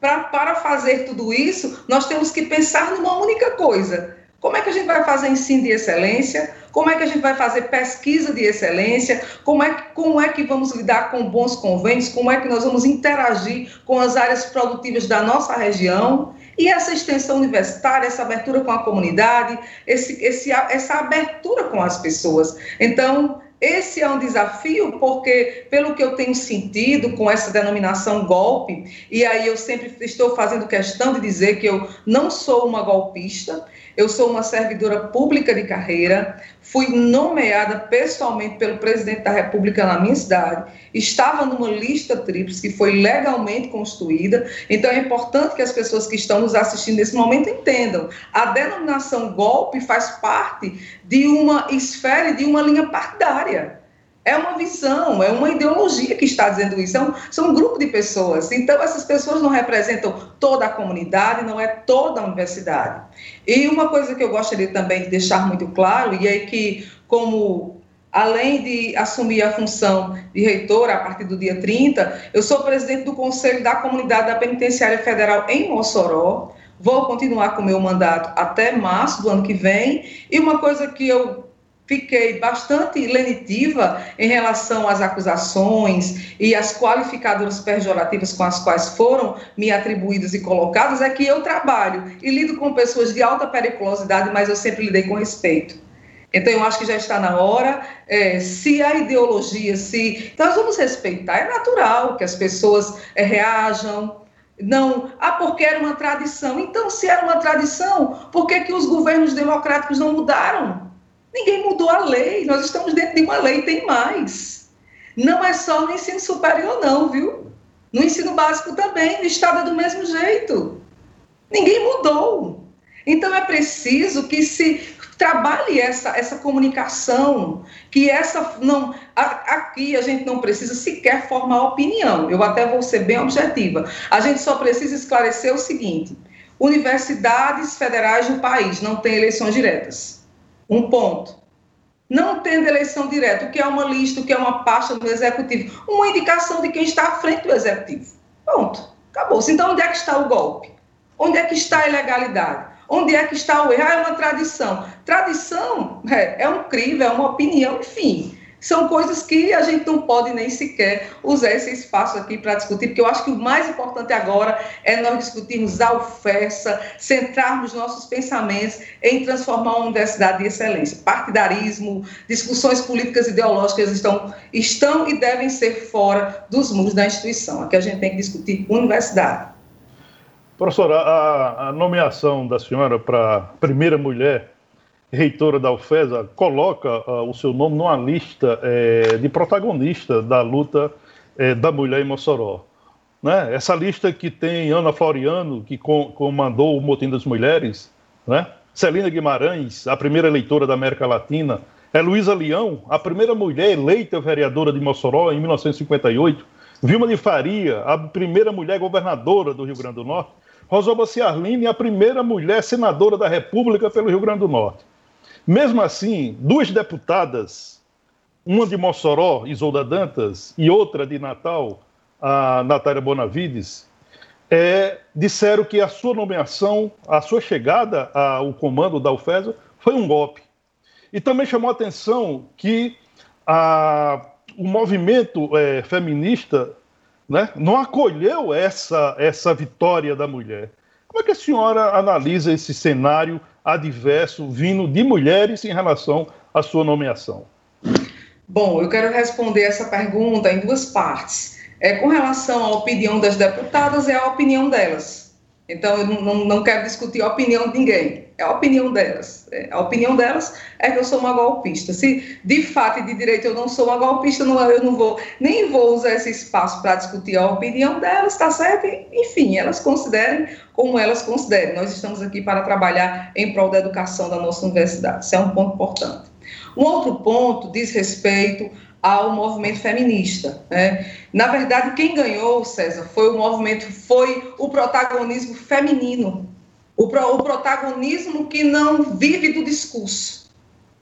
pra, para fazer tudo isso, nós temos que pensar numa única coisa: como é que a gente vai fazer ensino de excelência? Como é que a gente vai fazer pesquisa de excelência? Como é, que, como é que vamos lidar com bons convênios? Como é que nós vamos interagir com as áreas produtivas da nossa região? E essa extensão universitária, essa abertura com a comunidade, esse, esse, essa abertura com as pessoas. Então, esse é um desafio porque, pelo que eu tenho sentido com essa denominação golpe, e aí eu sempre estou fazendo questão de dizer que eu não sou uma golpista, eu sou uma servidora pública de carreira, fui nomeada pessoalmente pelo presidente da República na minha cidade, estava numa lista tríplice que foi legalmente construída, então é importante que as pessoas que estão nos assistindo nesse momento entendam. A denominação golpe faz parte de uma esfera e de uma linha partidária. É uma visão, é uma ideologia que está dizendo isso. São, são um grupo de pessoas. Então, essas pessoas não representam toda a comunidade, não é toda a universidade. E uma coisa que eu gostaria também de deixar muito claro, e é que, como além de assumir a função de reitora a partir do dia 30, eu sou presidente do Conselho da Comunidade da Penitenciária Federal em Mossoró. Vou continuar com o meu mandato até março do ano que vem. E uma coisa que eu fiquei bastante lenitiva em relação às acusações e às qualificadoras pejorativas com as quais foram me atribuídas e colocadas, é que eu trabalho e lido com pessoas de alta periculosidade, mas eu sempre lidei com respeito. Então, eu acho que já está na hora, é, se a ideologia, se. Então, nós vamos respeitar, é natural que as pessoas é, reajam, não, ah, porque era uma tradição. Então, se era uma tradição, por que, que os governos democráticos não mudaram? Ninguém mudou a lei, nós estamos dentro de uma lei, tem mais. Não é só no ensino superior, não, viu? No ensino básico também, no Estado é do mesmo jeito. Ninguém mudou. Então é preciso que se trabalhe essa, essa comunicação, que essa não aqui a gente não precisa sequer formar opinião. Eu até vou ser bem objetiva. A gente só precisa esclarecer o seguinte: universidades federais do país não têm eleições diretas. Um ponto. Não tendo eleição direta, o que é uma lista, o que é uma pasta do executivo, uma indicação de quem está à frente do executivo. Ponto. Acabou-se. Então, onde é que está o golpe? Onde é que está a ilegalidade? Onde é que está o erro? Ah, é uma tradição. Tradição é, é um crivo, é uma opinião, enfim são coisas que a gente não pode nem sequer usar esse espaço aqui para discutir, porque eu acho que o mais importante agora é nós discutirmos a oferta, centrarmos nossos pensamentos em transformar uma universidade de excelência. Partidarismo, discussões políticas ideológicas estão, estão e devem ser fora dos muros da instituição. Aqui a gente tem que discutir universidade. Professora, a, a nomeação da senhora para primeira mulher reitora da UFESA, coloca uh, o seu nome numa lista é, de protagonista da luta é, da mulher em Mossoró. Né? Essa lista que tem Ana Floriano, que com, comandou o Motim das Mulheres, né? Celina Guimarães, a primeira eleitora da América Latina, é Luísa Leão, a primeira mulher eleita vereadora de Mossoró em 1958, Vilma de Faria, a primeira mulher governadora do Rio Grande do Norte, Rosoba Ciarline, a primeira mulher senadora da República pelo Rio Grande do Norte. Mesmo assim, duas deputadas, uma de Mossoró, Isolda Dantas, e outra de Natal, a Natália Bonavides, é, disseram que a sua nomeação, a sua chegada ao comando da UFESA foi um golpe. E também chamou a atenção que a, o movimento é, feminista né, não acolheu essa, essa vitória da mulher. Como é que a senhora analisa esse cenário adverso vindo de mulheres em relação à sua nomeação? Bom, eu quero responder essa pergunta em duas partes. É, com relação à opinião das deputadas, é a opinião delas. Então, eu não, não, quero discutir a opinião de ninguém, a opinião delas. É, a opinião delas é que eu sou uma golpista. Se de fato e de direito eu não sou uma golpista, não, eu não vou, nem vou usar esse espaço para discutir a opinião delas, está certo? Enfim, elas considerem como elas considerem. Nós estamos aqui para trabalhar em prol da educação da nossa universidade. Isso é um ponto importante. Um outro ponto diz respeito ao movimento feminista. Né? Na verdade, quem ganhou, César, foi o movimento, foi o protagonismo feminino, o, pro, o protagonismo que não vive do discurso,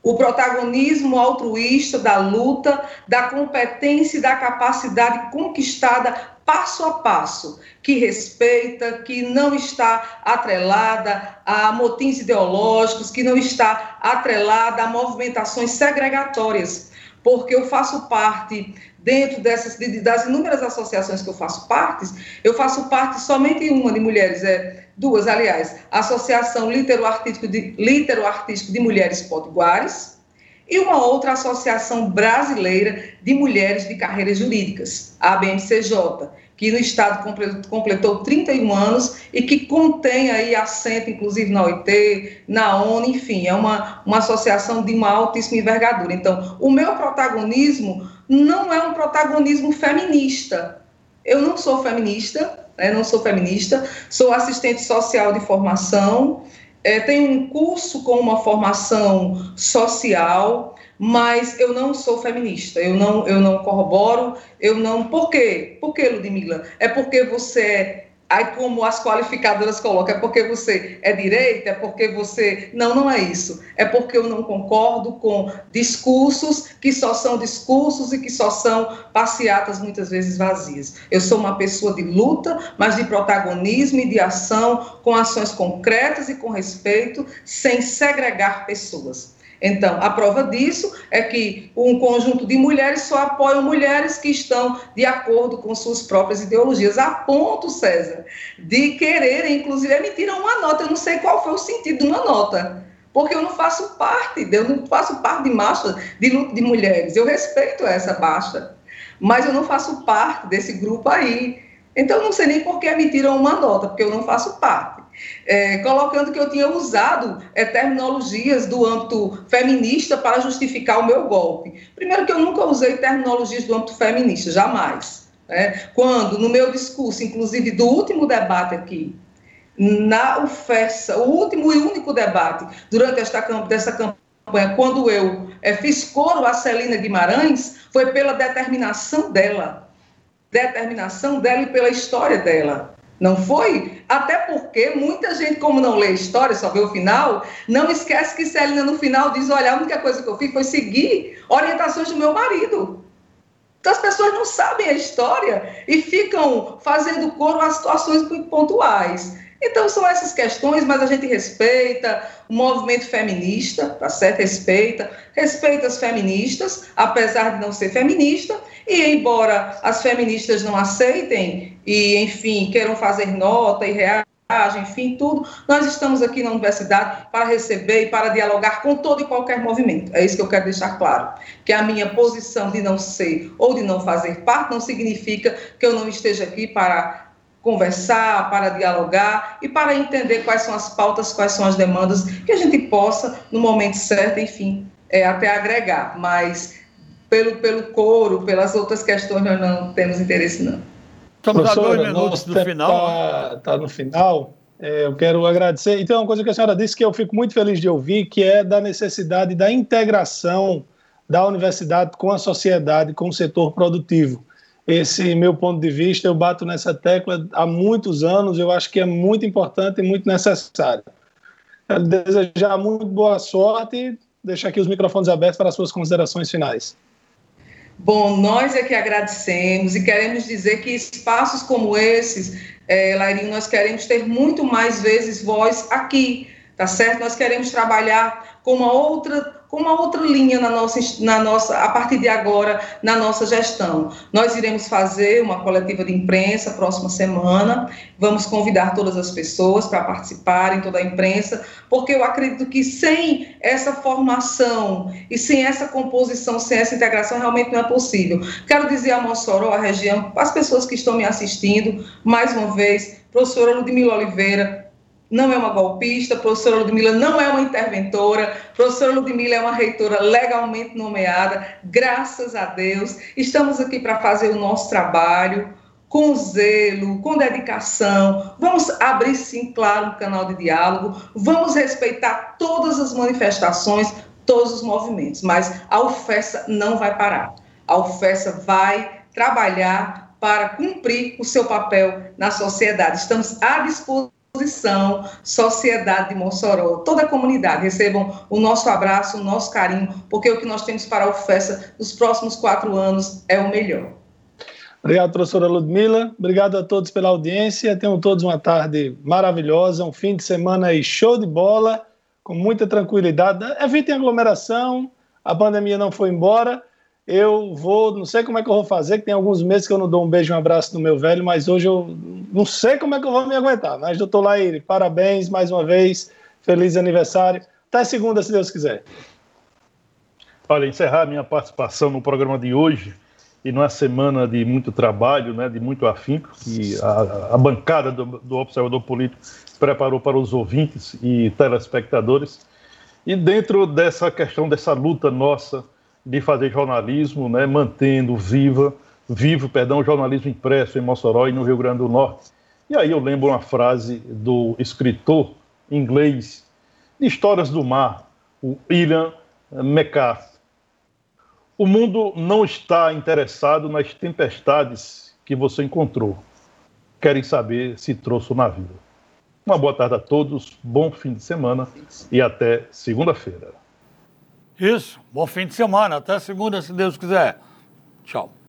o protagonismo altruísta da luta, da competência e da capacidade conquistada passo a passo, que respeita, que não está atrelada a motins ideológicos, que não está atrelada a movimentações segregatórias. Porque eu faço parte dentro dessas das inúmeras associações que eu faço parte, eu faço parte somente uma de mulheres, é duas, aliás, a Associação Litero Artístico de, Litero Artístico de Mulheres Potiguares e uma outra associação brasileira de mulheres de carreiras jurídicas, a ABMCJ, que no estado completou 31 anos e que contém aí assento, inclusive na OIT, na ONU, enfim, é uma, uma associação de uma altíssima envergadura. Então, o meu protagonismo não é um protagonismo feminista. Eu não sou feminista, né, não sou feminista, sou assistente social de formação, é, tenho um curso com uma formação social, mas eu não sou feminista, eu não, eu não corroboro, eu não. Por quê? Por quê, Ludmilla? É porque você é. Aí, como as qualificadoras colocam, é porque você é direita, é porque você. Não, não é isso. É porque eu não concordo com discursos que só são discursos e que só são passeatas muitas vezes vazias. Eu sou uma pessoa de luta, mas de protagonismo e de ação, com ações concretas e com respeito, sem segregar pessoas. Então, a prova disso é que um conjunto de mulheres só apoiam mulheres que estão de acordo com suas próprias ideologias, a ponto, César, de quererem, inclusive, emitir uma nota. Eu não sei qual foi o sentido de uma nota, porque eu não faço parte, eu não faço parte de marcha de de mulheres. Eu respeito essa baixa, mas eu não faço parte desse grupo aí. Então, não sei nem por que emitiram uma nota, porque eu não faço parte é, colocando que eu tinha usado é, terminologias do âmbito feminista para justificar o meu golpe. Primeiro que eu nunca usei terminologias do âmbito feminista, jamais. Né? Quando, no meu discurso, inclusive do último debate aqui, na UFESA, o último e único debate durante esta dessa campanha, quando eu é, fiz coro a Celina Guimarães, foi pela determinação dela, determinação dela e pela história dela. Não foi? Até porque muita gente, como não lê história, só vê o final, não esquece que Celina no final diz: olha, a única coisa que eu fiz foi seguir orientações do meu marido. Então as pessoas não sabem a história e ficam fazendo coro a situações pontuais. Então são essas questões, mas a gente respeita o movimento feminista, tá certo? Respeita, respeita as feministas, apesar de não ser feminista, e embora as feministas não aceitem e, enfim, queiram fazer nota e reagem, enfim, tudo, nós estamos aqui na universidade para receber e para dialogar com todo e qualquer movimento. É isso que eu quero deixar claro. Que a minha posição de não ser ou de não fazer parte não significa que eu não esteja aqui para conversar, para dialogar e para entender quais são as pautas, quais são as demandas, que a gente possa, no momento certo, enfim, é, até agregar. Mas pelo, pelo coro, pelas outras questões, nós não temos interesse, não. Estamos a dois minutos do final. Está tá no final. É, eu quero agradecer. Então, uma coisa que a senhora disse que eu fico muito feliz de ouvir, que é da necessidade da integração da universidade com a sociedade, com o setor produtivo. Esse meu ponto de vista, eu bato nessa tecla há muitos anos, eu acho que é muito importante e muito necessário. Quero desejar muito boa sorte e deixar aqui os microfones abertos para as suas considerações finais. Bom, nós é que agradecemos e queremos dizer que espaços como esses, é, Lairinho, nós queremos ter muito mais vezes voz aqui, tá certo? Nós queremos trabalhar com uma outra uma outra linha na nossa, na nossa, a partir de agora, na nossa gestão. Nós iremos fazer uma coletiva de imprensa próxima semana, vamos convidar todas as pessoas para participarem, toda a imprensa, porque eu acredito que sem essa formação e sem essa composição, sem essa integração, realmente não é possível. Quero dizer a Mossoró, a região, as pessoas que estão me assistindo, mais uma vez, professora Ludmila Oliveira, não é uma golpista, a professora Ludmila não é uma interventora, a professora Ludmila é uma reitora legalmente nomeada, graças a Deus. Estamos aqui para fazer o nosso trabalho com zelo, com dedicação. Vamos abrir, sim, claro, um canal de diálogo, vamos respeitar todas as manifestações, todos os movimentos, mas a UFESA não vai parar. A UFESA vai trabalhar para cumprir o seu papel na sociedade. Estamos à disposição disposição, sociedade de Mossoró, toda a comunidade, recebam o nosso abraço, o nosso carinho, porque o que nós temos para a UFESA nos próximos quatro anos é o melhor. Obrigado, professora Ludmila. Obrigado a todos pela audiência. Tenham todos uma tarde maravilhosa, um fim de semana aí show de bola, com muita tranquilidade. Evitem aglomeração, a pandemia não foi embora eu vou, não sei como é que eu vou fazer, que tem alguns meses que eu não dou um beijo e um abraço no meu velho, mas hoje eu não sei como é que eu vou me aguentar. Mas, doutor Laíre, parabéns mais uma vez, feliz aniversário. Até segunda, se Deus quiser. Olha, encerrar minha participação no programa de hoje, e numa semana de muito trabalho, né, de muito afinco, que a, a bancada do, do Observador Político preparou para os ouvintes e telespectadores. E dentro dessa questão, dessa luta nossa de fazer jornalismo, né, mantendo viva, vivo, perdão, jornalismo impresso em Mossoró e no Rio Grande do Norte. E aí eu lembro uma frase do escritor inglês de Histórias do Mar, o William McCarthy. O mundo não está interessado nas tempestades que você encontrou. Querem saber se trouxe o navio. Uma boa tarde a todos, bom fim de semana e até segunda-feira. Isso. Bom fim de semana. Até segunda, se Deus quiser. Tchau.